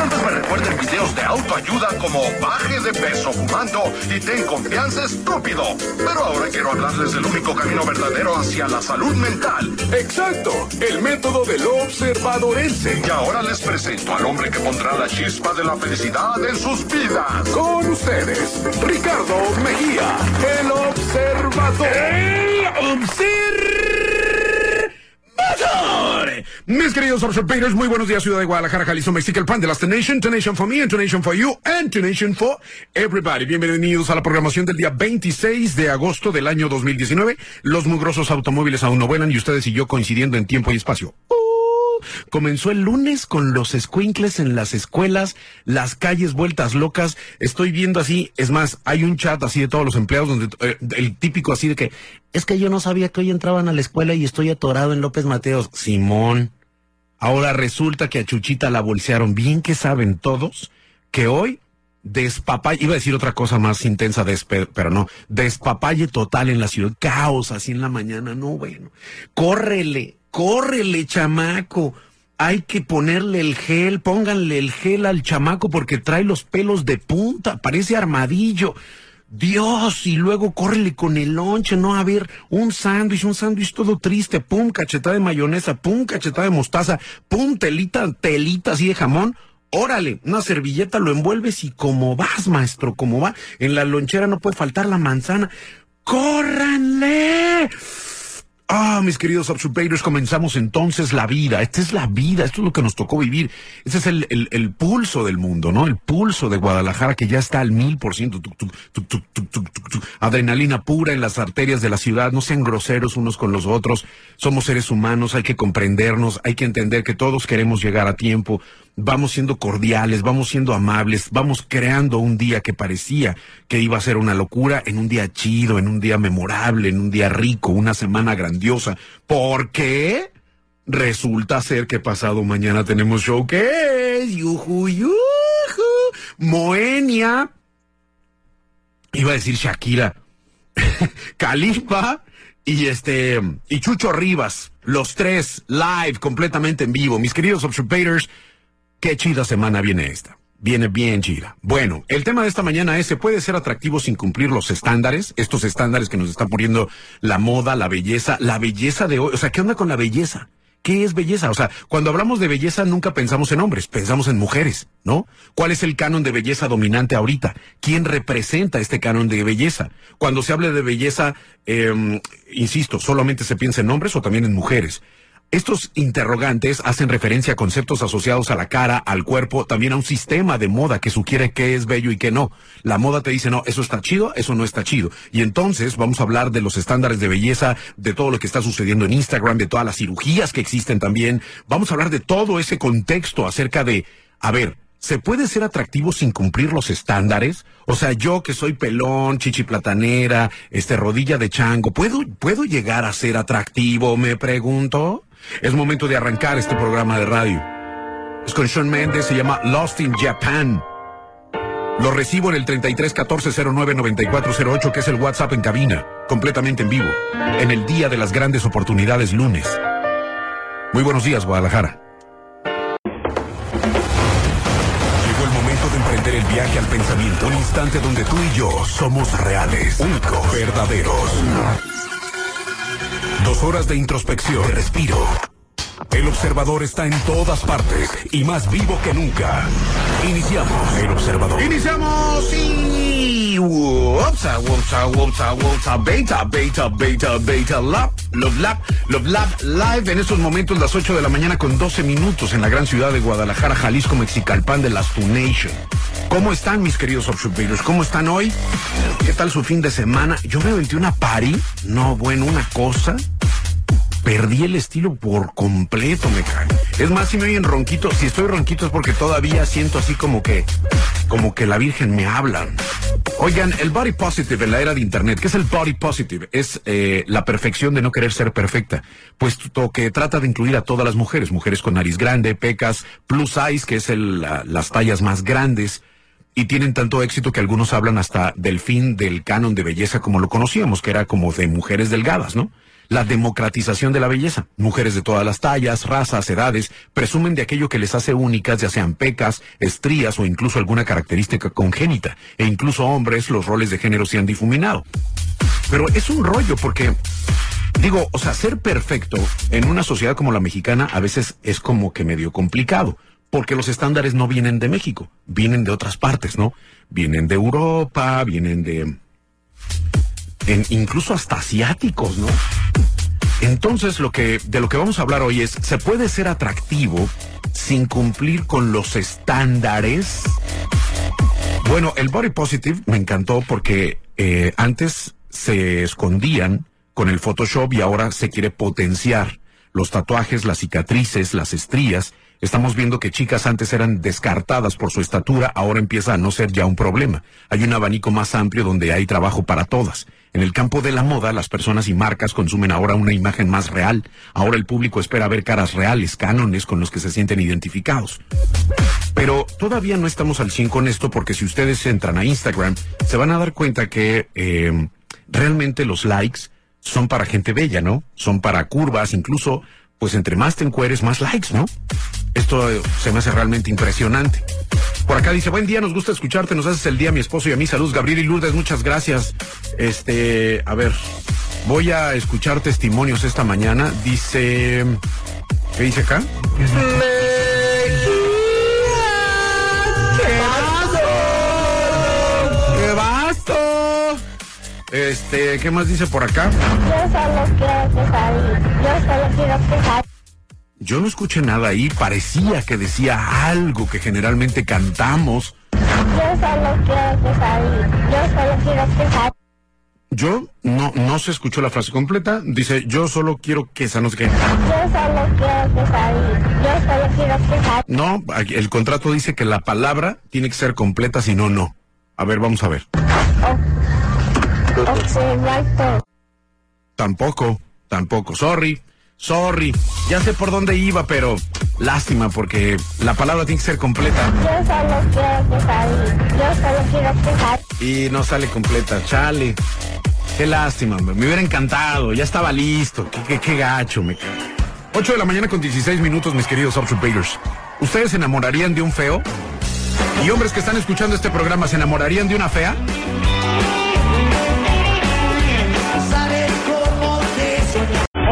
Tantos me recuerden videos de autoayuda como baje de peso fumando y ten confianza estúpido. Pero ahora quiero hablarles del único camino verdadero hacia la salud mental. Exacto, el método del observadorense. Y ahora les presento al hombre que pondrá la chispa de la felicidad en sus vidas. Con ustedes, Ricardo Mejía, el observador. El observador. Mis queridos observadores, muy buenos días, ciudad de Guadalajara, Jalisco, México, el pan de las The Nation, The Nation for me, and The Nation for you, and The Nation for everybody. Bienvenidos a la programación del día 26 de agosto del año 2019. Los mugrosos automóviles aún no vuelan y ustedes y yo coincidiendo en tiempo y espacio. Uh, comenzó el lunes con los squinkles en las escuelas, las calles vueltas locas. Estoy viendo así, es más, hay un chat así de todos los empleados donde eh, el típico así de que es que yo no sabía que hoy entraban a la escuela y estoy atorado en López Mateos. Simón. Ahora resulta que a Chuchita la bolsearon. Bien que saben todos que hoy despapalle, iba a decir otra cosa más intensa, despe, pero no, despapalle total en la ciudad, caos así en la mañana, no bueno. Córrele, córrele, chamaco. Hay que ponerle el gel, pónganle el gel al chamaco porque trae los pelos de punta, parece armadillo. Dios, y luego córrele con el lonche, no a ver, un sándwich, un sándwich todo triste, pum, cachetada de mayonesa, pum, cachetada de mostaza, pum, telita, telita así de jamón. Órale, una servilleta lo envuelves y como vas, maestro, como va. En la lonchera no puede faltar la manzana. ¡Córranle! Ah, mis queridos observadores, comenzamos entonces la vida. Esta es la vida, esto es lo que nos tocó vivir. Este es el, el, el pulso del mundo, ¿no? El pulso de Guadalajara que ya está al mil por ciento. Adrenalina pura en las arterias de la ciudad. No sean groseros unos con los otros. Somos seres humanos, hay que comprendernos, hay que entender que todos queremos llegar a tiempo. Vamos siendo cordiales, vamos siendo amables, vamos creando un día que parecía que iba a ser una locura en un día chido, en un día memorable, en un día rico, una semana grandiosa. ¿Por qué? Resulta ser que pasado mañana tenemos show que Moenia. Iba a decir Shakira. Califa y este y Chucho Rivas, los tres live completamente en vivo. Mis queridos observadors, qué chida semana viene esta. Viene bien chida. Bueno, el tema de esta mañana es, ¿se puede ser atractivo sin cumplir los estándares? Estos estándares que nos está poniendo la moda, la belleza, la belleza de hoy. O sea, ¿qué onda con la belleza? ¿Qué es belleza? O sea, cuando hablamos de belleza nunca pensamos en hombres, pensamos en mujeres, ¿no? ¿Cuál es el canon de belleza dominante ahorita? ¿Quién representa este canon de belleza? Cuando se habla de belleza, eh, insisto, ¿solamente se piensa en hombres o también en mujeres? Estos interrogantes hacen referencia a conceptos asociados a la cara, al cuerpo, también a un sistema de moda que sugiere qué es bello y qué no. La moda te dice, no, eso está chido, eso no está chido. Y entonces vamos a hablar de los estándares de belleza, de todo lo que está sucediendo en Instagram, de todas las cirugías que existen también. Vamos a hablar de todo ese contexto acerca de, a ver, ¿Se puede ser atractivo sin cumplir los estándares? O sea, yo que soy pelón, chichi platanera, este rodilla de chango, ¿puedo, puedo llegar a ser atractivo? Me pregunto. Es momento de arrancar este programa de radio. Es con Sean Mendes, se llama Lost in Japan. Lo recibo en el 33 14 09 94 08, que es el WhatsApp en cabina, completamente en vivo, en el día de las grandes oportunidades lunes. Muy buenos días, Guadalajara. Llegó el momento de emprender el viaje al pensamiento. Un instante donde tú y yo somos reales, únicos, verdaderos. Dos horas de introspección, respiro. El observador está en todas partes y más vivo que nunca. Iniciamos el observador. Iniciamos. Wopsa, wopsa, wopsa, wopsa, beta, beta, beta, beta, lap, love lap, love lap, live en estos momentos las 8 de la mañana con 12 minutos en la gran ciudad de Guadalajara, Jalisco, Mexicalpan de las Tu Nation. ¿Cómo están mis queridos observadores? ¿Cómo están hoy? ¿Qué tal su fin de semana? Yo me aventé una party, no, bueno, una cosa perdí el estilo por completo, me cae. Es más, si me oyen ronquito, si estoy ronquito es porque todavía siento así como que, como que la Virgen me habla. Oigan, el body positive en la era de Internet, ¿qué es el body positive? Es eh, la perfección de no querer ser perfecta, puesto que trata de incluir a todas las mujeres, mujeres con nariz grande, pecas, plus size, que es el, las tallas más grandes, y tienen tanto éxito que algunos hablan hasta del fin del canon de belleza como lo conocíamos, que era como de mujeres delgadas, ¿no? La democratización de la belleza. Mujeres de todas las tallas, razas, edades, presumen de aquello que les hace únicas, ya sean pecas, estrías o incluso alguna característica congénita. E incluso hombres, los roles de género se han difuminado. Pero es un rollo porque Digo, o sea, ser perfecto en una sociedad como la mexicana a veces es como que medio complicado porque los estándares no vienen de México, vienen de otras partes, ¿no? Vienen de Europa, vienen de... incluso hasta asiáticos, ¿no? Entonces, lo que, de lo que vamos a hablar hoy es, ¿se puede ser atractivo sin cumplir con los estándares? Bueno, el body positive me encantó porque eh, antes se escondían con el Photoshop y ahora se quiere potenciar los tatuajes, las cicatrices, las estrías Estamos viendo que chicas antes eran descartadas por su estatura, ahora empieza a no ser ya un problema. Hay un abanico más amplio donde hay trabajo para todas. En el campo de la moda, las personas y marcas consumen ahora una imagen más real. Ahora el público espera ver caras reales, cánones con los que se sienten identificados. Pero todavía no estamos al 100 con esto porque si ustedes entran a Instagram, se van a dar cuenta que eh, realmente los likes son para gente bella, ¿no? Son para curvas, incluso, pues entre más te encueres, más likes, ¿no? Esto se me hace realmente impresionante. Por acá dice, buen día, nos gusta escucharte, nos haces el día a mi esposo y a mi salud. Gabriel y Lourdes, muchas gracias. Este, a ver, voy a escuchar testimonios esta mañana. Dice, ¿qué dice acá? ¡Qué basto! Este, ¿qué más dice por acá? Yo solo quiero que salga. Yo solo quiero que salga. Yo no escuché nada ahí, parecía que decía algo que generalmente cantamos. Yo solo quiero que salir, yo solo quiero que salir. Yo no, no se escuchó la frase completa. Dice, yo solo quiero que esa no sé qué. Yo solo quiero que salir, yo solo quiero que. No, el contrato dice que la palabra tiene que ser completa, si no, no. A ver, vamos a ver. Oh. Tampoco, tampoco. Sorry. Sorry, ya sé por dónde iba, pero lástima porque la palabra tiene que ser completa. Yo solo quiero que salga. Yo solo quiero que salga. Y no sale completa, chale. Qué lástima, me hubiera encantado, ya estaba listo. Qué, qué, qué gacho, me cago. 8 de la mañana con 16 minutos, mis queridos Uptroopers. ¿Ustedes se enamorarían de un feo? ¿Y hombres que están escuchando este programa se enamorarían de una fea?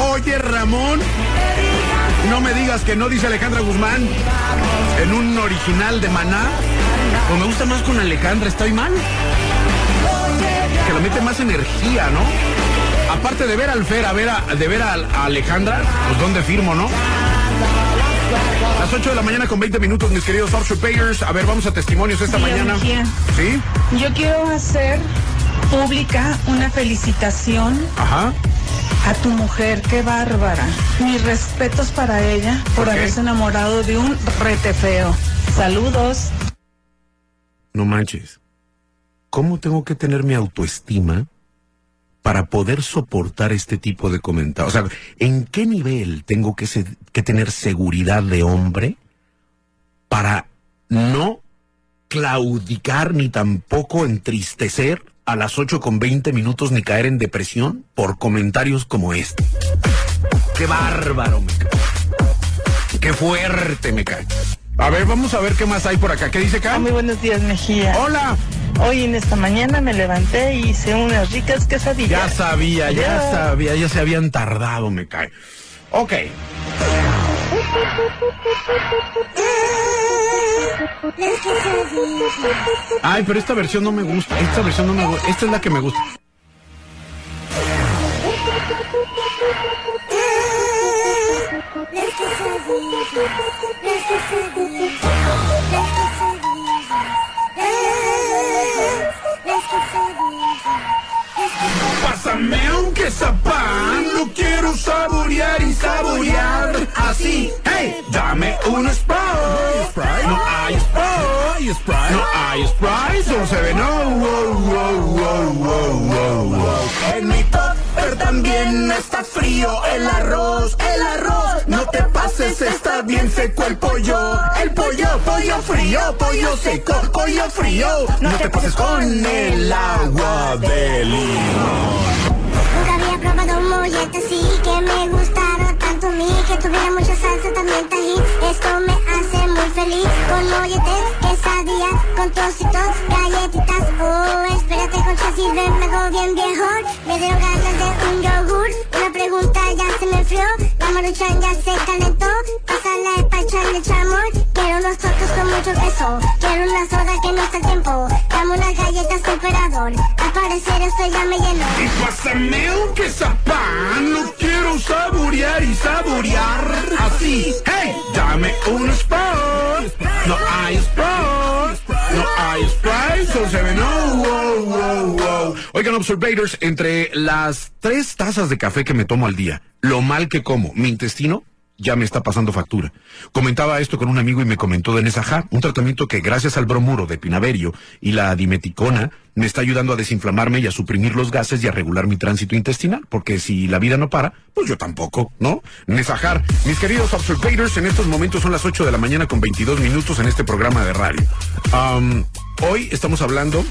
Oye, Ramón, no me digas que no dice Alejandra Guzmán en un original de Maná. O me gusta más con Alejandra, ¿estoy mal? Que le mete más energía, ¿no? Aparte de ver al Fer, a ver a, de ver a, Alejandra, pues dónde firmo, ¿no? Las 8 de la mañana con 20 minutos, mis queridos Payers. A ver, vamos a testimonios esta mañana. ¿Sí? Yo quiero hacer pública una felicitación Ajá a tu mujer, qué bárbara. Mis respetos para ella por haberse enamorado de un rete feo. Saludos. No manches. ¿Cómo tengo que tener mi autoestima para poder soportar este tipo de comentarios? O sea, ¿en qué nivel tengo que, que tener seguridad de hombre para no claudicar ni tampoco entristecer a las 8 con 20 minutos ni caer en depresión por comentarios como este. Qué bárbaro me cae. Qué fuerte me cae. A ver, vamos a ver qué más hay por acá. ¿Qué dice acá? Muy buenos días, Mejía. Hola. Hoy en esta mañana me levanté y hice unas ricas quesadillas. Ya sabía, ya sabía, ya se habían tardado, me cae. Ok. Ay, pero esta versión no me gusta. Esta versión no me gusta. Esta es la que me gusta. Pásame aunque zapán, lo quiero saborear y saborear así. Hey, dame un Sprite. No hay Sprite. No hay Sprite. Solo se ve no. Oh, wow, oh, wow, oh, wow, wow, wow, wow. En mi topper también está frío el arroz, el arroz. No te pases, está bien seco el pollo. El pollo, pollo frío, pollo seco, pollo frío. No te pases con el agua de limón. Nunca había probado un mollete así que me gustara tanto a mí Que tuviera mucha salsa, también tajín Esto me hace feliz Con molletes, quesadillas, con trocitos, galletitas. Oh, espérate, concha, sírveme bien viejo Me dieron ganas de un yogur. Una pregunta ya se me enfrió. La maruchan ya se calentó. Pásale pa' echarle chamor Quiero unos tortos con mucho queso. Quiero una soda que no está tiempo. Dame unas galletas temperador Al parecer esto ya me llenó. Y pásame un quesapán, no quiero saborear y saborear. Así. ¡Hey! Dame un No hay Sprite. No hay Sprite. Solo se. Oigan, observators, entre las tres tazas de café que me tomo al día, lo mal que como, mi intestino ya me está pasando factura. Comentaba esto con un amigo y me comentó de Nesajá, un tratamiento que gracias al bromuro de pinaverio y la dimeticona me está ayudando a desinflamarme y a suprimir los gases y a regular mi tránsito intestinal, porque si la vida no para, pues yo tampoco, ¿no? Nesajar, mis queridos observators, en estos momentos son las 8 de la mañana con 22 minutos en este programa de radio. Hoy estamos hablando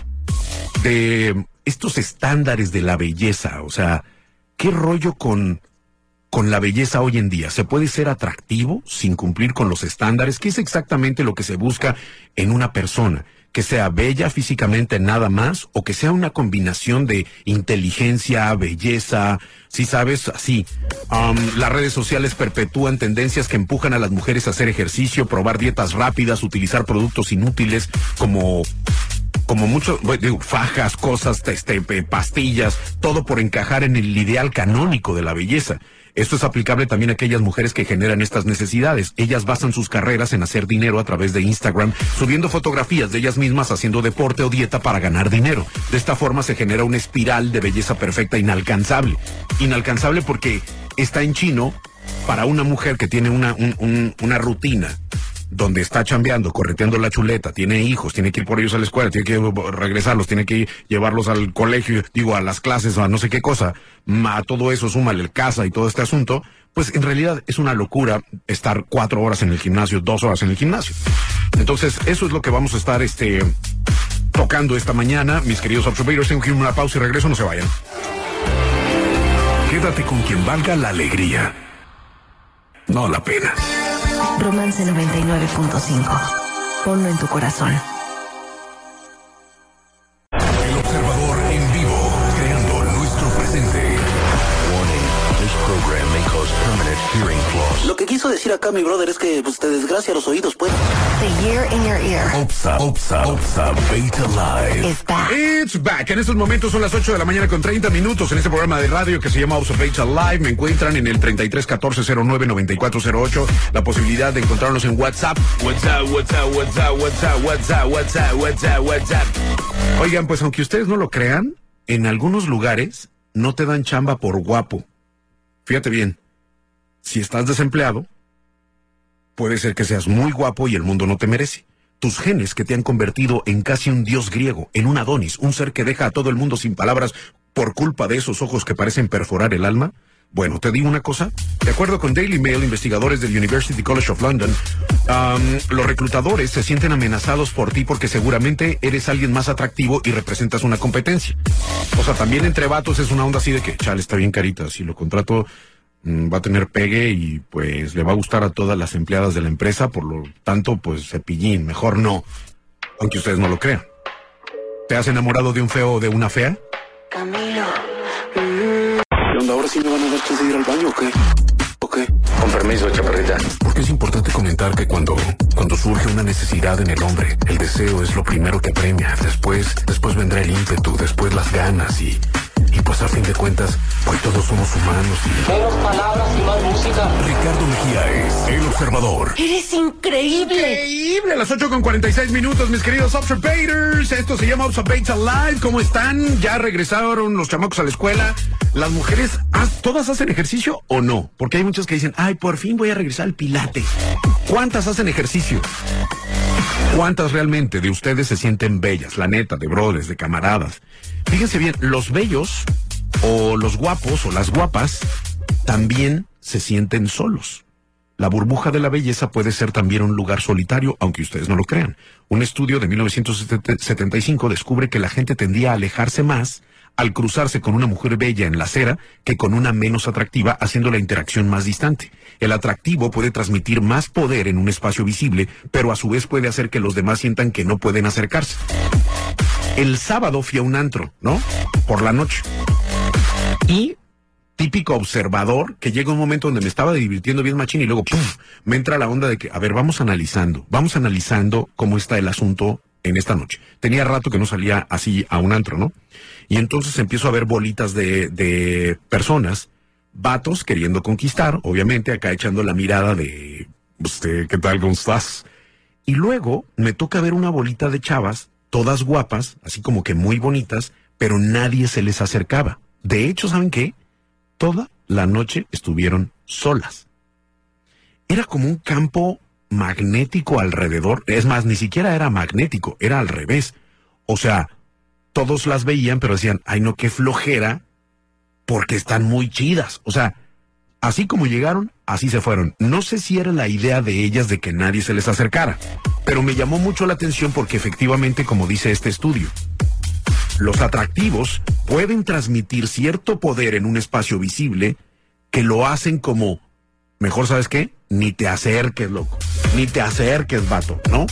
de estos estándares de la belleza, o sea, ¿qué rollo con con la belleza hoy en día? ¿Se puede ser atractivo sin cumplir con los estándares? ¿Qué es exactamente lo que se busca en una persona? ¿Que sea bella físicamente nada más o que sea una combinación de inteligencia, belleza? Si sabes, así. Am, las redes sociales perpetúan tendencias que empujan a las mujeres a hacer ejercicio, probar dietas rápidas, utilizar productos inútiles como como mucho, bueno, digo, fajas, cosas, este, pastillas, todo por encajar en el ideal canónico de la belleza. Esto es aplicable también a aquellas mujeres que generan estas necesidades. Ellas basan sus carreras en hacer dinero a través de Instagram, subiendo fotografías de ellas mismas haciendo deporte o dieta para ganar dinero. De esta forma se genera una espiral de belleza perfecta inalcanzable. Inalcanzable porque está en chino para una mujer que tiene una, un- un- una rutina donde está chambeando, correteando la chuleta, tiene hijos, tiene que ir por ellos a la escuela, tiene que regresarlos, tiene que llevarlos al colegio, digo, a las clases, a no sé qué cosa, a todo eso súmale el casa y todo este asunto, pues en realidad es una locura estar cuatro horas en el gimnasio, dos horas en el gimnasio. Entonces, eso es lo que vamos a estar, este, tocando esta mañana, mis queridos observators, tengo que ir una pausa y regreso, no se vayan. Quédate con quien valga la alegría. No la pena. Romance 99.5. Ponlo en tu corazón. Lo que quiso decir acá mi brother es que pues, te desgracia los oídos, pues. The year in your ear Opsa, Opsa, Opsa, Beta Live. is back. It's back. En estos momentos son las 8 de la mañana con 30 minutos en este programa de radio que se llama Observate Live. Me encuentran en el 33 14 09 94 08. La posibilidad de encontrarnos en WhatsApp. WhatsApp, WhatsApp, WhatsApp, WhatsApp, WhatsApp, WhatsApp, WhatsApp, WhatsApp. Oigan, pues aunque ustedes no lo crean, en algunos lugares no te dan chamba por guapo. Fíjate bien, si estás desempleado, puede ser que seas muy guapo y el mundo no te merece. Tus genes que te han convertido en casi un dios griego, en un Adonis, un ser que deja a todo el mundo sin palabras por culpa de esos ojos que parecen perforar el alma. Bueno, te digo una cosa. De acuerdo con Daily Mail, investigadores del University College of London, los reclutadores se sienten amenazados por ti porque seguramente eres alguien más atractivo y representas una competencia. O sea, también entre vatos es una onda así de que, chale, está bien carita, si lo contrato va a tener pegue y pues le va a gustar a todas las empleadas de la empresa, por lo tanto, pues cepillín, mejor no, aunque ustedes no lo crean. ¿Te has enamorado de un feo o de una fea? ¿Qué onda? ¿Ahora sí me van a dar chance de ir al baño o qué? ¿O qué? Con permiso, chaparrita. Porque es importante comentar que cuando, cuando surge una necesidad en el hombre, el deseo es lo primero que apremia. Después, después vendrá el ímpetu, después las ganas y, y pues a fin de cuentas, hoy todos somos humanos y... Menos palabras y más música. Ricardo Mejía es el observador. Eres increíble. Increíble, a las 8 con 46 minutos, mis queridos Observators. Esto se llama Observate Live. ¿Cómo están? Ya regresaron los chamacos a la escuela. las mujeres, ¿todas hacen ejercicio o no? Porque hay muchas que dicen, ay, por fin voy a regresar al pilate. ¿Cuántas hacen ejercicio? ¿Cuántas realmente de ustedes se sienten bellas? La neta, de brothers, de camaradas. Fíjense bien, los bellos o los guapos o las guapas también se sienten solos. La burbuja de la belleza puede ser también un lugar solitario, aunque ustedes no lo crean. Un estudio de 1975 descubre que la gente tendía a alejarse más al cruzarse con una mujer bella en la acera que con una menos atractiva, haciendo la interacción más distante. El atractivo puede transmitir más poder en un espacio visible, pero a su vez puede hacer que los demás sientan que no pueden acercarse. El sábado fui a un antro, ¿no? Por la noche. Y típico observador que llega un momento donde me estaba divirtiendo bien machín y luego me entra la onda de que, a ver, vamos analizando, vamos analizando cómo está el asunto en esta noche. Tenía rato que no salía así a un antro, ¿no? Y entonces empiezo a ver bolitas de, de personas, vatos queriendo conquistar, obviamente acá echando la mirada de, usted, ¿qué tal, cómo estás? Y luego me toca ver una bolita de chavas, todas guapas, así como que muy bonitas, pero nadie se les acercaba. De hecho, ¿saben qué? Toda la noche estuvieron solas. Era como un campo magnético alrededor. Es más, ni siquiera era magnético, era al revés. O sea, todos las veían, pero decían, ay no, qué flojera, porque están muy chidas. O sea, así como llegaron, así se fueron. No sé si era la idea de ellas de que nadie se les acercara, pero me llamó mucho la atención porque efectivamente, como dice este estudio, los atractivos pueden transmitir cierto poder en un espacio visible que lo hacen como, mejor sabes qué, ni te acerques, loco, ni te acerques, vato, ¿no?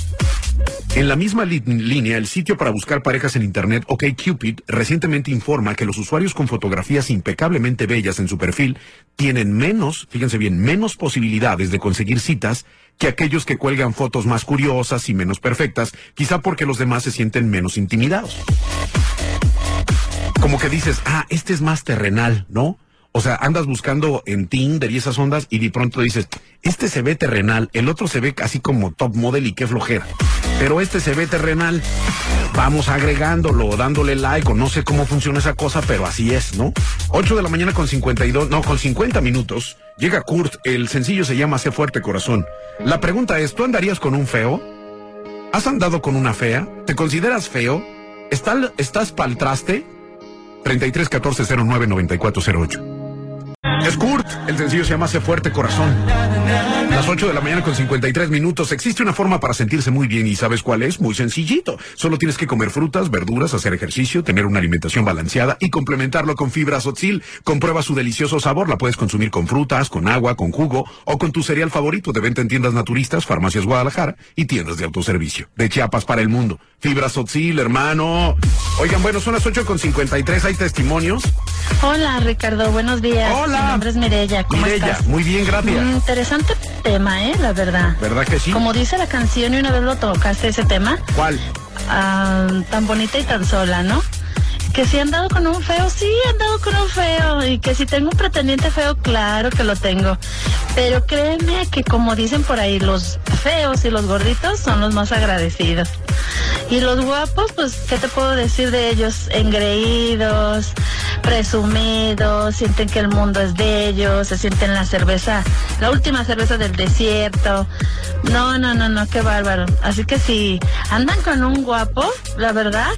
En la misma línea, el sitio para buscar parejas en Internet, OkCupid, recientemente informa que los usuarios con fotografías impecablemente bellas en su perfil tienen menos, fíjense bien, menos posibilidades de conseguir citas que aquellos que cuelgan fotos más curiosas y menos perfectas, quizá porque los demás se sienten menos intimidados. Como que dices, ah, este es más terrenal, ¿no? O sea, andas buscando en Tinder y esas ondas y de pronto dices, este se ve terrenal, el otro se ve casi como top model y qué flojera. Pero este se ve terrenal. Vamos agregándolo, dándole like o no sé cómo funciona esa cosa, pero así es, ¿no? 8 de la mañana con 52, no, con 50 minutos. Llega Kurt, el sencillo se llama Sé fuerte corazón. La pregunta es, ¿tú andarías con un feo? ¿Has andado con una fea? ¿Te consideras feo? ¿Estás, estás pa'l traste? 33 14 09 94 08. Es Kurt, el sencillo se llama Sé Fuerte Corazón. Las 8 de la mañana con 53 minutos. Existe una forma para sentirse muy bien y ¿sabes cuál es? Muy sencillito. Solo tienes que comer frutas, verduras, hacer ejercicio, tener una alimentación balanceada y complementarlo con fibra Sotzil. Comprueba su delicioso sabor. La puedes consumir con frutas, con agua, con jugo o con tu cereal favorito de venta en tiendas naturistas, farmacias Guadalajara y tiendas de autoservicio. De Chiapas para el mundo. Fibra Sotzil, hermano. Oigan, bueno, son las 8 con 53. Hay testimonios. Hola, Ricardo. Buenos días. Hola. Mi nombre es Mirella. ¿Cómo Mirella, estás? muy bien, gracias. Mm, interesante tema, ¿eh? La verdad. ¿Verdad que sí? Como dice la canción y una vez lo tocaste ese tema, ¿Cuál? ah, tan bonita y tan sola, ¿no? Que si he andado con un feo, sí, he andado con un feo. Y que si tengo un pretendiente feo, claro que lo tengo. Pero créeme que como dicen por ahí, los feos y los gorditos son los más agradecidos. Y los guapos, pues, ¿qué te puedo decir de ellos? Engreídos, presumidos, sienten que el mundo es de ellos, se sienten la cerveza, la última cerveza del desierto. No, no, no, no, qué bárbaro. Así que si andan con un guapo, la verdad,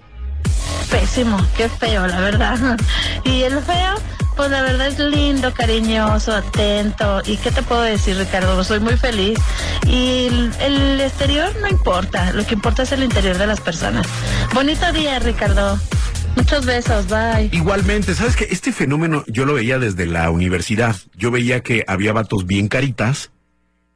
pésimo, qué feo, la verdad. Y el feo, pues la verdad es lindo, cariñoso, atento. ¿Y qué te puedo decir, Ricardo? Soy muy feliz. Y el, el exterior no importa, lo que importa es el interior de las personas. Bonito día, Ricardo. Muchos besos, bye. Igualmente, ¿sabes que Este fenómeno yo lo veía desde la universidad. Yo veía que había vatos bien caritas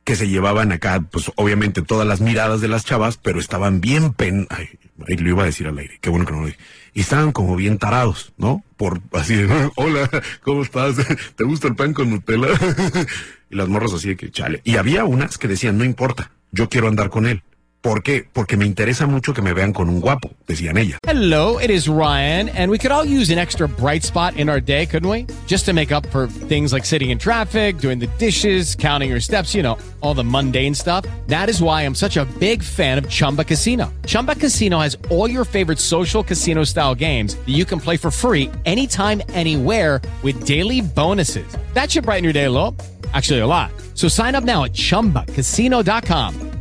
que se llevaban acá, pues obviamente todas las miradas de las chavas, pero estaban bien pen... Ay, ay, lo iba a decir al aire, qué bueno que no lo dije. Y estaban como bien tarados, ¿no? Por así de, hola, ¿cómo estás? ¿Te gusta el pan con Nutella? y las morras así de que, chale. Y había unas que decían, no importa, yo quiero andar con él. ¿Por qué? Porque me interesa mucho que me vean con un guapo, decían ellas. Hello, it is Ryan, and we could all use an extra bright spot in our day, couldn't we? Just to make up for things like sitting in traffic, doing the dishes, counting your steps, you know, all the mundane stuff. That is why I'm such a big fan of Chumba Casino. Chumba Casino has all your favorite social casino style games that you can play for free anytime, anywhere with daily bonuses. That should brighten your day a little. Actually, a lot. So sign up now at chumbacasino.com.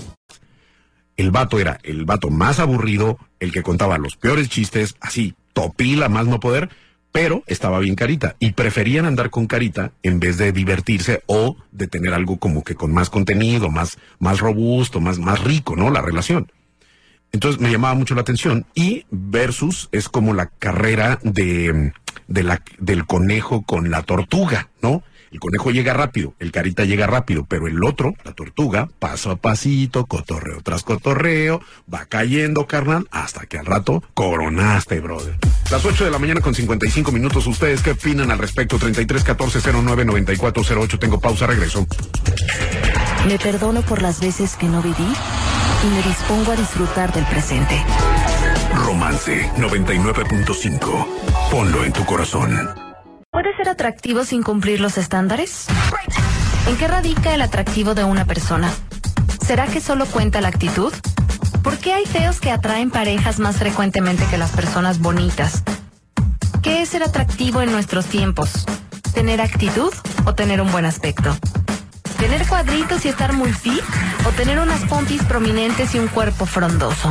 El vato era el vato más aburrido, el que contaba los peores chistes, así, topila más no poder, pero estaba bien carita y preferían andar con carita en vez de divertirse o de tener algo como que con más contenido, más, más robusto, más, más rico, ¿no? La relación. Entonces me llamaba mucho la atención y versus es como la carrera de, de la, del conejo con la tortuga, ¿no? El conejo llega rápido, el carita llega rápido, pero el otro, la tortuga, paso a pasito, cotorreo tras cotorreo, va cayendo, carnal, hasta que al rato coronaste, brother. Las 8 de la mañana con 55 minutos, ¿ustedes qué opinan al respecto? 33 14 09 94 08, tengo pausa, regreso. Me perdono por las veces que no viví y me dispongo a disfrutar del presente. Romance 99.5. Ponlo en tu corazón. ¿Puede ser atractivo sin cumplir los estándares? ¿En qué radica el atractivo de una persona? ¿Será que solo cuenta la actitud? ¿Por qué hay feos que atraen parejas más frecuentemente que las personas bonitas? ¿Qué es ser atractivo en nuestros tiempos? ¿Tener actitud o tener un buen aspecto? ¿Tener cuadritos y estar muy fit? ¿O tener unas pompis prominentes y un cuerpo frondoso?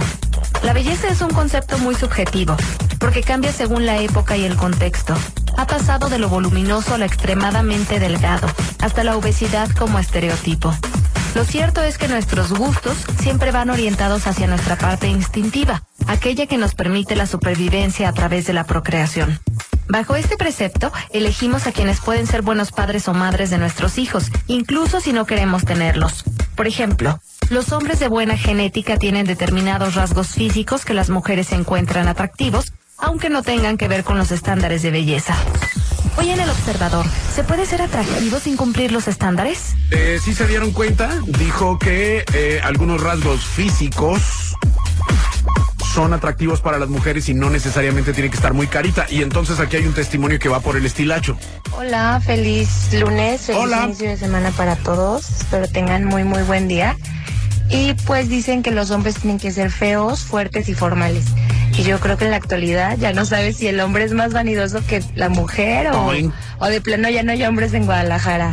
La belleza es un concepto muy subjetivo, porque cambia según la época y el contexto. Ha pasado de lo voluminoso a lo extremadamente delgado, hasta la obesidad como estereotipo. Lo cierto es que nuestros gustos siempre van orientados hacia nuestra parte instintiva, aquella que nos permite la supervivencia a través de la procreación. Bajo este precepto, elegimos a quienes pueden ser buenos padres o madres de nuestros hijos, incluso si no queremos tenerlos. Por ejemplo, los hombres de buena genética tienen determinados rasgos físicos que las mujeres encuentran atractivos, aunque no tengan que ver con los estándares de belleza. Hoy en El Observador, ¿se puede ser atractivo sin cumplir los estándares? Eh, ¿Sí se dieron cuenta? Dijo que eh, algunos rasgos físicos son atractivos para las mujeres y no necesariamente tiene que estar muy carita. Y entonces aquí hay un testimonio que va por el estilacho. Hola, feliz lunes, feliz Hola. inicio de semana para todos. Espero tengan muy muy buen día. Y pues dicen que los hombres tienen que ser feos, fuertes y formales. Y yo creo que en la actualidad ya no sabes si el hombre es más vanidoso que la mujer o, o de plano ya no hay hombres en Guadalajara.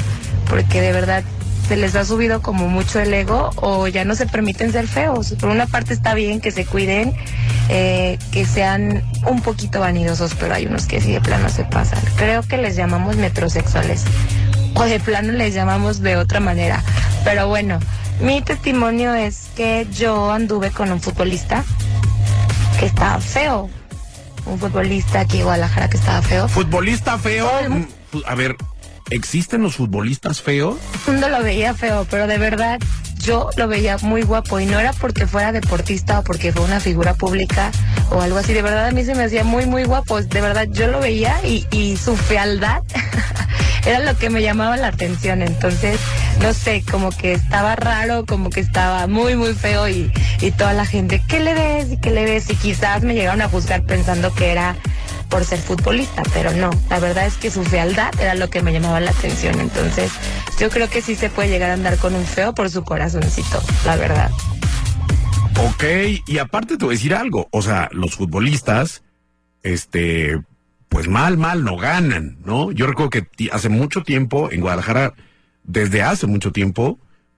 Porque de verdad se les ha subido como mucho el ego o ya no se permiten ser feos. Por una parte está bien que se cuiden, eh, que sean un poquito vanidosos, pero hay unos que sí de plano se pasan. Creo que les llamamos metrosexuales o de plano les llamamos de otra manera. Pero bueno, mi testimonio es que yo anduve con un futbolista que estaba feo. Un futbolista aquí en Guadalajara que estaba feo. Futbolista feo. A ver, ¿existen los futbolistas feos? Mundo lo veía feo, pero de verdad yo lo veía muy guapo y no era porque fuera deportista o porque fue una figura pública o algo así. De verdad a mí se me hacía muy, muy guapo. De verdad yo lo veía y, y su fealdad era lo que me llamaba la atención. Entonces, no sé, como que estaba raro, como que estaba muy, muy feo y, y toda la gente, ¿qué le ves? ¿Y qué le ves? Y quizás me llegaron a juzgar pensando que era por ser futbolista, pero no, la verdad es que su fealdad era lo que me llamaba la atención, entonces yo creo que sí se puede llegar a andar con un feo por su corazoncito, la verdad. Ok, y aparte te voy a decir algo, o sea, los futbolistas, este, pues mal, mal no ganan, ¿no? Yo recuerdo que hace mucho tiempo en Guadalajara, desde hace mucho tiempo,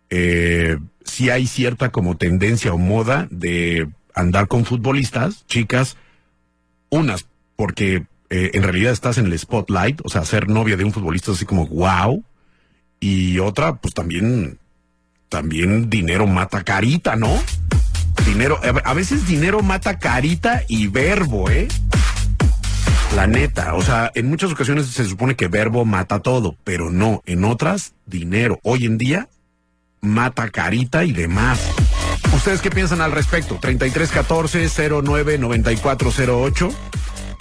eh, sí hay cierta como tendencia o moda de andar con futbolistas, chicas, unas, porque eh, en realidad estás en el spotlight, o sea, ser novia de un futbolista así como wow, Y otra, pues también, también dinero mata carita, ¿no? Dinero, a veces dinero mata carita y verbo, ¿eh? La neta, o sea, en muchas ocasiones se supone que verbo mata todo, pero no, en otras, dinero. Hoy en día, mata carita y demás. ¿Ustedes qué piensan al respecto? 3314-099408.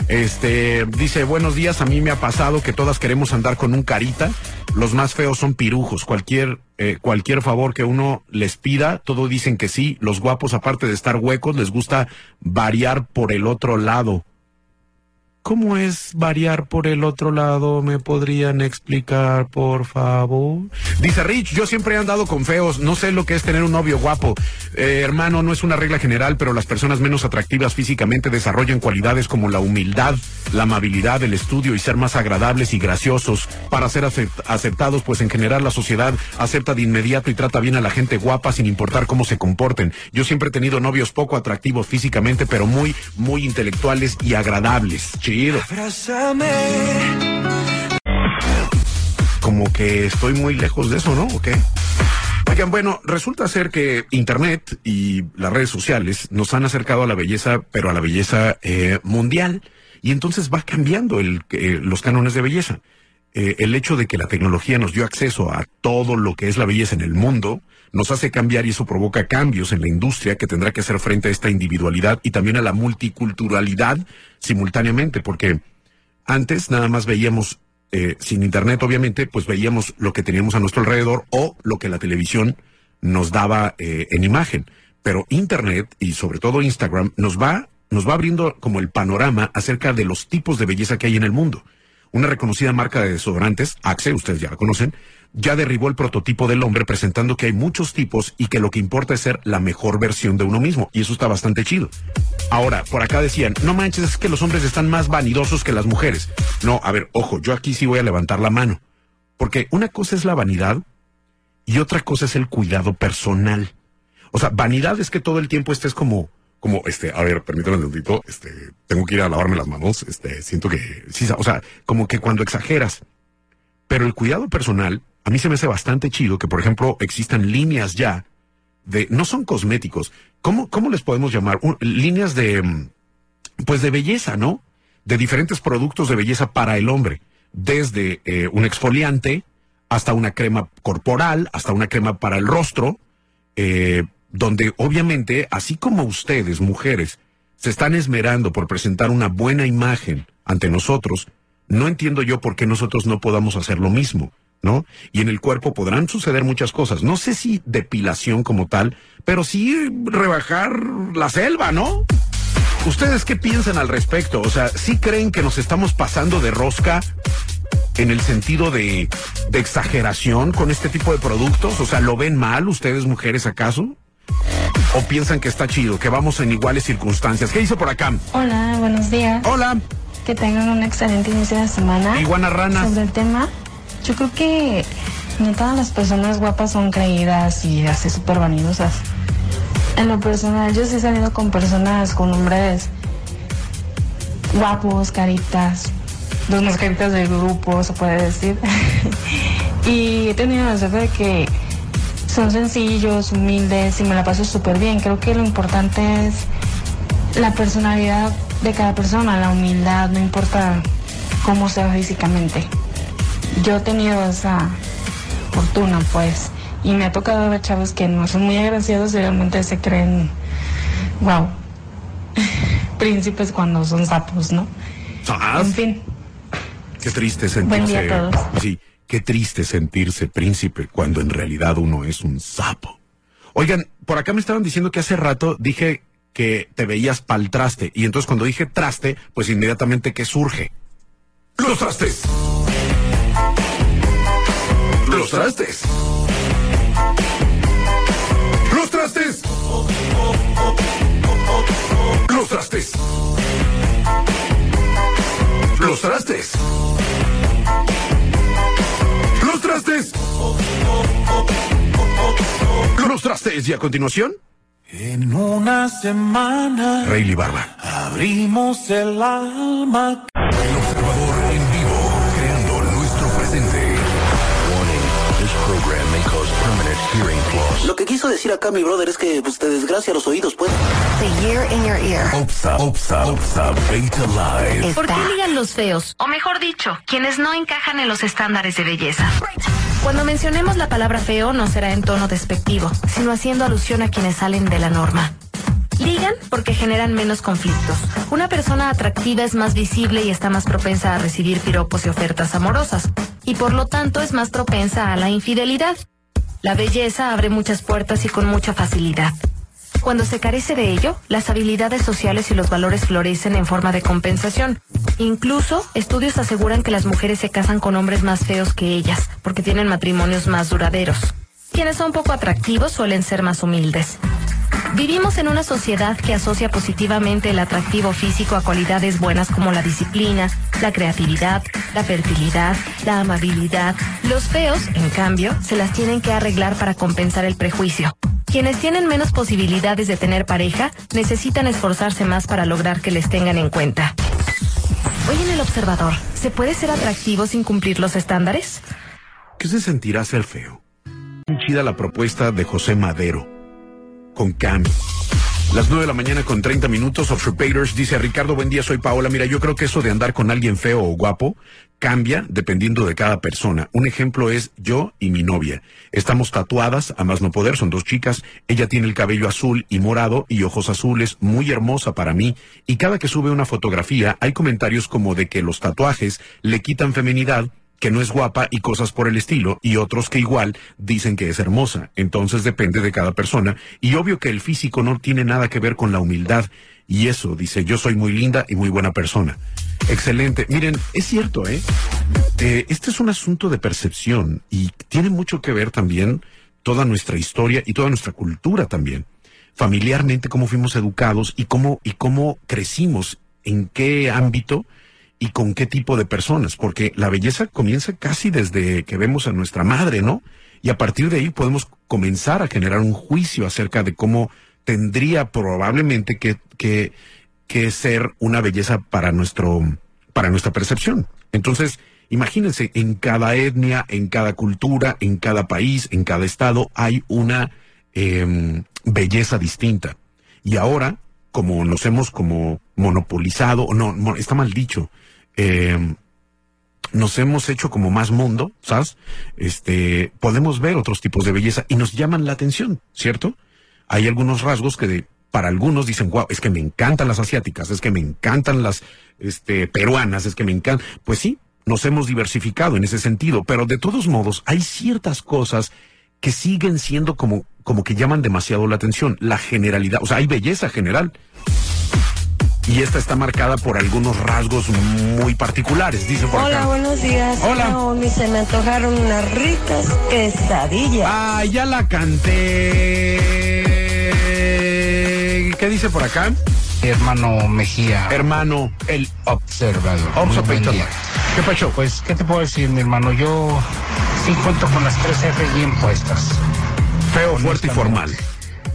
Este, dice, buenos días, a mí me ha pasado que todas queremos andar con un carita. Los más feos son pirujos. Cualquier, eh, cualquier favor que uno les pida, todo dicen que sí. Los guapos, aparte de estar huecos, les gusta variar por el otro lado. ¿Cómo es variar por el otro lado? ¿Me podrían explicar, por favor? Dice Rich, yo siempre he andado con feos, no sé lo que es tener un novio guapo. Eh, hermano, no es una regla general, pero las personas menos atractivas físicamente desarrollan cualidades como la humildad, la amabilidad, el estudio y ser más agradables y graciosos para ser acept- aceptados, pues en general la sociedad acepta de inmediato y trata bien a la gente guapa sin importar cómo se comporten. Yo siempre he tenido novios poco atractivos físicamente, pero muy, muy intelectuales y agradables. Como que estoy muy lejos de eso, ¿no? ¿O qué? Oigan, bueno, resulta ser que Internet y las redes sociales nos han acercado a la belleza, pero a la belleza eh, mundial. Y entonces va cambiando el, eh, los cánones de belleza. Eh, el hecho de que la tecnología nos dio acceso a todo lo que es la belleza en el mundo, nos hace cambiar y eso provoca cambios en la industria que tendrá que hacer frente a esta individualidad y también a la multiculturalidad simultáneamente, porque antes nada más veíamos, eh, sin internet obviamente, pues veíamos lo que teníamos a nuestro alrededor o lo que la televisión nos daba eh, en imagen. Pero internet y sobre todo Instagram nos va, nos va abriendo como el panorama acerca de los tipos de belleza que hay en el mundo. Una reconocida marca de desodorantes, Axe, ustedes ya la conocen, ya derribó el prototipo del hombre presentando que hay muchos tipos y que lo que importa es ser la mejor versión de uno mismo. Y eso está bastante chido. Ahora, por acá decían, no manches, es que los hombres están más vanidosos que las mujeres. No, a ver, ojo, yo aquí sí voy a levantar la mano. Porque una cosa es la vanidad y otra cosa es el cuidado personal. O sea, vanidad es que todo el tiempo estés como, como, este, a ver, permítame un minutito, este, tengo que ir a lavarme las manos, este, siento que, o sea, como que cuando exageras. Pero el cuidado personal, a mí se me hace bastante chido que, por ejemplo, existan líneas ya de, no son cosméticos, ¿cómo, cómo les podemos llamar? Líneas de, mm, pues de belleza, ¿no? De diferentes productos de belleza para el hombre, desde eh, un exfoliante hasta una crema corporal, hasta una crema para el rostro, eh, donde obviamente, así como ustedes, mujeres, se están esmerando por presentar una buena imagen ante nosotros, no entiendo yo por qué nosotros no podamos hacer lo mismo, ¿no? Y en el cuerpo podrán suceder muchas cosas. No sé si depilación como tal, pero sí rebajar la selva, ¿no? ¿Ustedes qué piensan al respecto? O sea, ¿sí creen que nos estamos pasando de rosca en el sentido de, de exageración con este tipo de productos? O sea, ¿lo ven mal ustedes mujeres acaso? ¿O piensan que está chido, que vamos en iguales circunstancias? ¿Qué hizo por acá? Hola, buenos días. Hola. Que tengan un excelente inicio de semana. Iguana rana. Sobre el tema, yo creo que no todas las personas guapas son creídas y así súper vanidosas. En lo personal, yo sí he salido con personas, con hombres guapos, caritas, los más caritas del grupo, se puede decir. y he tenido la suerte de que son sencillos, humildes y me la paso súper bien. Creo que lo importante es la personalidad de cada persona, la humildad, no importa cómo sea físicamente. Yo he tenido esa fortuna, pues, y me ha tocado ver chavos que no son muy agraciados y realmente se creen, wow, príncipes cuando son sapos, ¿no? ¿Sas? En fin, Qué triste Buen día sentirse. a todos. Sí, qué triste sentirse príncipe cuando en realidad uno es un sapo. Oigan, por acá me estaban diciendo que hace rato dije que te veías pa'l traste. Y entonces cuando dije traste, pues inmediatamente ¿qué surge? ¡Los trastes! ¡Los trastes! ¡Los trastes! ¡Los trastes! ¡Los trastes! ¡Los trastes! ¡Los trastes! Y a continuación, En una semana Rayleigh Barba. abrimos el alma. El Lo que quiso decir acá mi brother es que pues, te desgracia los oídos, pues. The year in your ear. Opsa, Opsa, Opsa, Beta Live. ¿Por qué ligan los feos? O mejor dicho, quienes no encajan en los estándares de belleza. Cuando mencionemos la palabra feo no será en tono despectivo, sino haciendo alusión a quienes salen de la norma. Ligan porque generan menos conflictos. Una persona atractiva es más visible y está más propensa a recibir piropos y ofertas amorosas, y por lo tanto es más propensa a la infidelidad. La belleza abre muchas puertas y con mucha facilidad. Cuando se carece de ello, las habilidades sociales y los valores florecen en forma de compensación. Incluso, estudios aseguran que las mujeres se casan con hombres más feos que ellas, porque tienen matrimonios más duraderos. Quienes son poco atractivos suelen ser más humildes. Vivimos en una sociedad que asocia positivamente el atractivo físico a cualidades buenas como la disciplina, la creatividad, la fertilidad, la amabilidad. Los feos, en cambio, se las tienen que arreglar para compensar el prejuicio. Quienes tienen menos posibilidades de tener pareja necesitan esforzarse más para lograr que les tengan en cuenta. Hoy en El Observador, ¿se puede ser atractivo sin cumplir los estándares? ¿Qué se sentirá ser feo? Chida la propuesta de José Madero. Con Cami. Las 9 de la mañana con 30 minutos, Observators dice Ricardo, buen día, soy Paola. Mira, yo creo que eso de andar con alguien feo o guapo cambia dependiendo de cada persona. Un ejemplo es yo y mi novia. Estamos tatuadas, a más no poder, son dos chicas. Ella tiene el cabello azul y morado y ojos azules, muy hermosa para mí. Y cada que sube una fotografía hay comentarios como de que los tatuajes le quitan feminidad que no es guapa y cosas por el estilo, y otros que igual dicen que es hermosa. Entonces depende de cada persona. Y obvio que el físico no tiene nada que ver con la humildad. Y eso, dice, yo soy muy linda y muy buena persona. Excelente. Miren, es cierto, ¿eh? eh este es un asunto de percepción y tiene mucho que ver también toda nuestra historia y toda nuestra cultura también. Familiarmente, cómo fuimos educados y cómo, y cómo crecimos, en qué ámbito y con qué tipo de personas, porque la belleza comienza casi desde que vemos a nuestra madre, ¿no? Y a partir de ahí podemos comenzar a generar un juicio acerca de cómo tendría probablemente que, que, que ser una belleza para nuestro, para nuestra percepción. Entonces, imagínense, en cada etnia, en cada cultura, en cada país, en cada estado, hay una em, belleza distinta. Y ahora, como nos hemos como monopolizado, no, está mal dicho, eh, nos hemos hecho como más mundo, ¿sabes? Este, podemos ver otros tipos de belleza y nos llaman la atención, ¿cierto? Hay algunos rasgos que para algunos dicen, wow, es que me encantan las asiáticas, es que me encantan las este, peruanas, es que me encantan. Pues sí, nos hemos diversificado en ese sentido, pero de todos modos hay ciertas cosas que siguen siendo como, como que llaman demasiado la atención. La generalidad, o sea, hay belleza general, y esta está marcada por algunos rasgos muy particulares. Dice por Hola, buenos días. Hola. Naomi, se me antojaron unas ricas quesadillas. Ah, ya la canté. ¿Qué dice por acá? Hermano Mejía. Hermano, el observador. Observador. ¿Qué pasó? Pues, ¿qué te puedo decir, mi hermano? Yo sí cuento con las tres F bien puestas. Feo, fuerte y formal.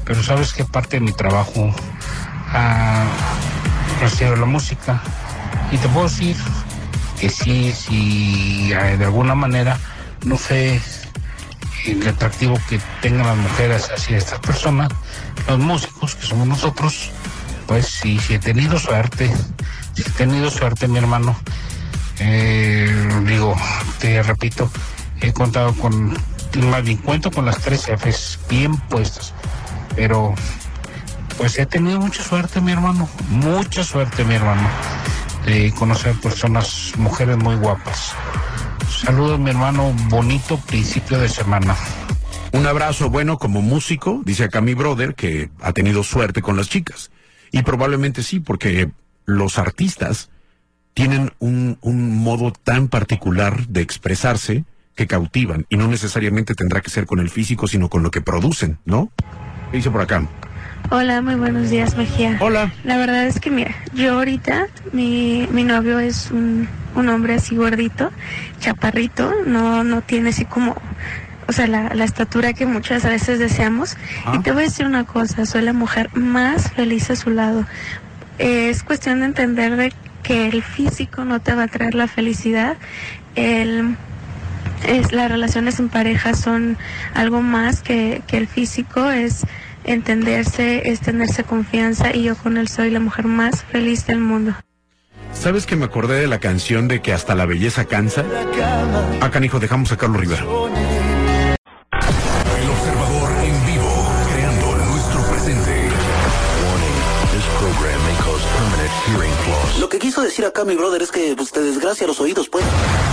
Pero sabes que parte de mi trabajo ah, de la música. Y te puedo decir que sí, si eh, de alguna manera, no sé el atractivo que tengan las mujeres hacia estas personas, los músicos que somos nosotros, pues sí, si he tenido suerte, si he tenido suerte, mi hermano, eh, digo, te repito, he contado con, más bien cuento con las tres Fs bien puestas, pero pues he tenido mucha suerte, mi hermano. Mucha suerte, mi hermano. De conocer personas, mujeres muy guapas. Saludos, mi hermano. Bonito principio de semana. Un abrazo bueno como músico, dice acá mi brother, que ha tenido suerte con las chicas. Y probablemente sí, porque los artistas tienen un, un modo tan particular de expresarse que cautivan. Y no necesariamente tendrá que ser con el físico, sino con lo que producen, ¿no? ¿Qué dice por acá? Hola, muy buenos días, Mejía. Hola. La verdad es que, mira, yo ahorita, mi, mi novio es un, un hombre así gordito, chaparrito, no, no tiene así como, o sea, la, la estatura que muchas veces deseamos. Y te voy a decir una cosa, soy la mujer más feliz a su lado. es cuestión de entender de que el físico no te va a traer la felicidad. El es, las relaciones en pareja son algo más que, que el físico, es entenderse, es tenerse confianza y yo con él soy la mujer más feliz del mundo. ¿Sabes que me acordé de la canción de que hasta la belleza cansa? Ah, canijo, dejamos a Carlos Rivera. Hearing loss. Lo que quiso decir acá mi brother es que pues, te desgracia los oídos, pues.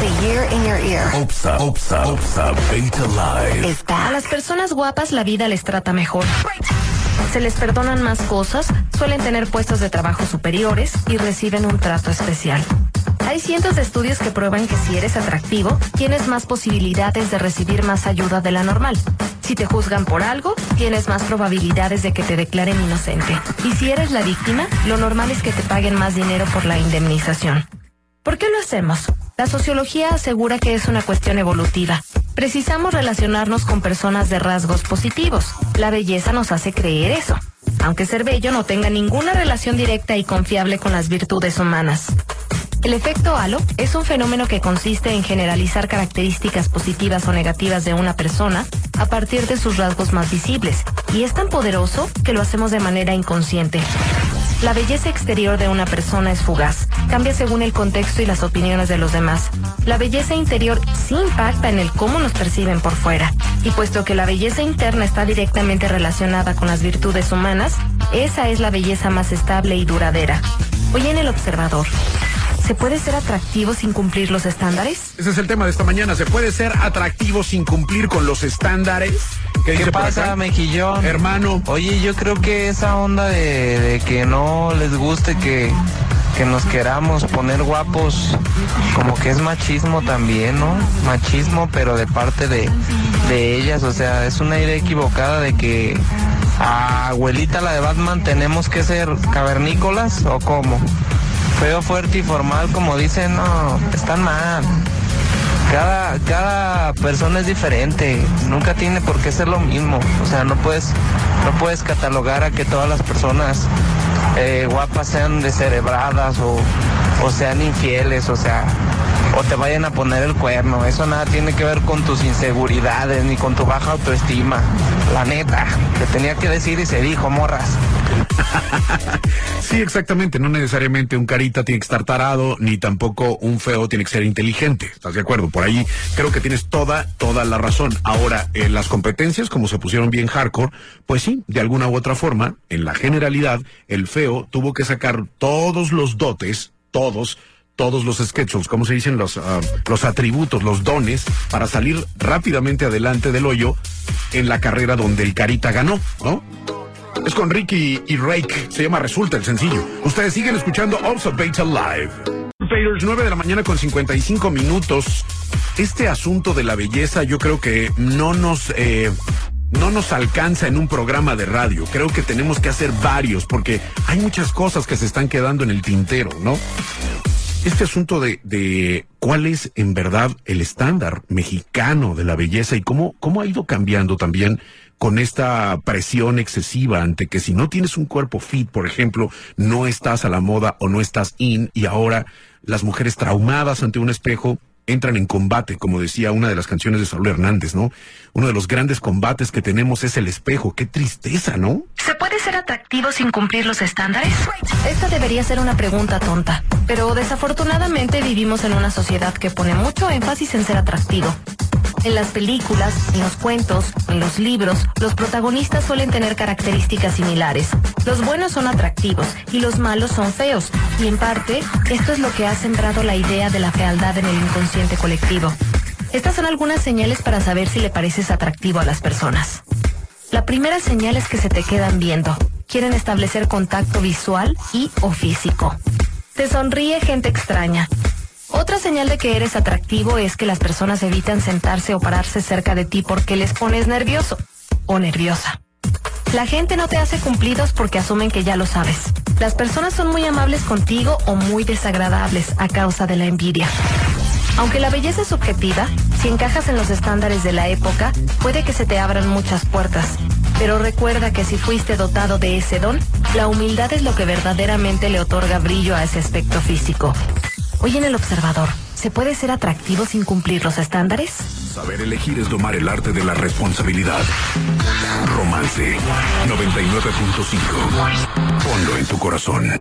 The year in your ear. OPSA, OPSA, OPSA, Beta Live. A las personas guapas la vida les trata mejor. Se les perdonan más cosas, suelen tener puestos de trabajo superiores y reciben un trato especial. Hay cientos de estudios que prueban que si eres atractivo, tienes más posibilidades de recibir más ayuda de la normal. Si te juzgan por algo, tienes más probabilidades de que te declaren inocente. Y si eres la víctima, lo normal es que te paguen más dinero por la indemnización. ¿Por qué lo hacemos? La sociología asegura que es una cuestión evolutiva. Precisamos relacionarnos con personas de rasgos positivos. La belleza nos hace creer eso, aunque ser bello no tenga ninguna relación directa y confiable con las virtudes humanas. El efecto halo es un fenómeno que consiste en generalizar características positivas o negativas de una persona a partir de sus rasgos más visibles, y es tan poderoso que lo hacemos de manera inconsciente. La belleza exterior de una persona es fugaz, cambia según el contexto y las opiniones de los demás. La belleza interior sí impacta en el cómo nos perciben por fuera, y puesto que la belleza interna está directamente relacionada con las virtudes humanas, esa es la belleza más estable y duradera. Hoy en el observador, ¿se puede ser atractivo sin cumplir los estándares? Ese es el tema de esta mañana. ¿Se puede ser atractivo sin cumplir con los estándares? ¿Qué, dice ¿Qué por pasa, mejillón? Hermano. Oye, yo creo que esa onda de, de que no les guste que, que nos queramos poner guapos, como que es machismo también, ¿no? Machismo, pero de parte de, de ellas, o sea, es una idea equivocada de que a abuelita la de Batman tenemos que ser cavernícolas o cómo. Feo, fuerte y formal, como dicen, no, están mal. Cada, cada persona es diferente, nunca tiene por qué ser lo mismo. O sea, no puedes, no puedes catalogar a que todas las personas eh, guapas sean descerebradas o, o sean infieles, o sea, o te vayan a poner el cuerno. Eso nada tiene que ver con tus inseguridades ni con tu baja autoestima. La neta, te tenía que decir y se dijo, morras. Sí, exactamente. No necesariamente un carita tiene que estar tarado, ni tampoco un feo tiene que ser inteligente. ¿Estás de acuerdo? Por ahí creo que tienes toda, toda la razón. Ahora, en las competencias, como se pusieron bien hardcore, pues sí, de alguna u otra forma, en la generalidad, el feo tuvo que sacar todos los dotes, todos, todos los sketches, como se dicen los, ah, los atributos, los dones, para salir rápidamente adelante del hoyo en la carrera donde el Carita ganó, ¿no? Es con Ricky y Rake, se llama Resulta el sencillo. Ustedes siguen escuchando Also Beta Live. Faders, 9 de la mañana con 55 minutos. Este asunto de la belleza yo creo que no nos... eh, no nos alcanza en un programa de radio. Creo que tenemos que hacer varios porque hay muchas cosas que se están quedando en el tintero, ¿no? Este asunto de, de cuál es en verdad el estándar mexicano de la belleza y cómo, cómo ha ido cambiando también con esta presión excesiva ante que si no tienes un cuerpo fit, por ejemplo, no estás a la moda o no estás in y ahora las mujeres traumadas ante un espejo entran en combate, como decía una de las canciones de Saúl Hernández, ¿no? Uno de los grandes combates que tenemos es el espejo. Qué tristeza, ¿no? ¿Se puede ser atractivo sin cumplir los estándares? Esta debería ser una pregunta tonta, pero desafortunadamente vivimos en una sociedad que pone mucho énfasis en ser atractivo. En las películas, en los cuentos, en los libros, los protagonistas suelen tener características similares. Los buenos son atractivos y los malos son feos, y en parte, esto es lo que ha sembrado la idea de la fealdad en el inconsciente colectivo. Estas son algunas señales para saber si le pareces atractivo a las personas. La primera señal es que se te quedan viendo. Quieren establecer contacto visual y o físico. Te sonríe gente extraña. Otra señal de que eres atractivo es que las personas evitan sentarse o pararse cerca de ti porque les pones nervioso o nerviosa. La gente no te hace cumplidos porque asumen que ya lo sabes. Las personas son muy amables contigo o muy desagradables a causa de la envidia. Aunque la belleza es subjetiva, si encajas en los estándares de la época, puede que se te abran muchas puertas. Pero recuerda que si fuiste dotado de ese don, la humildad es lo que verdaderamente le otorga brillo a ese aspecto físico. Hoy en el observador, ¿se puede ser atractivo sin cumplir los estándares? Saber elegir es domar el arte de la responsabilidad. Romance 99.5. Ponlo en tu corazón.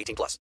18 plus.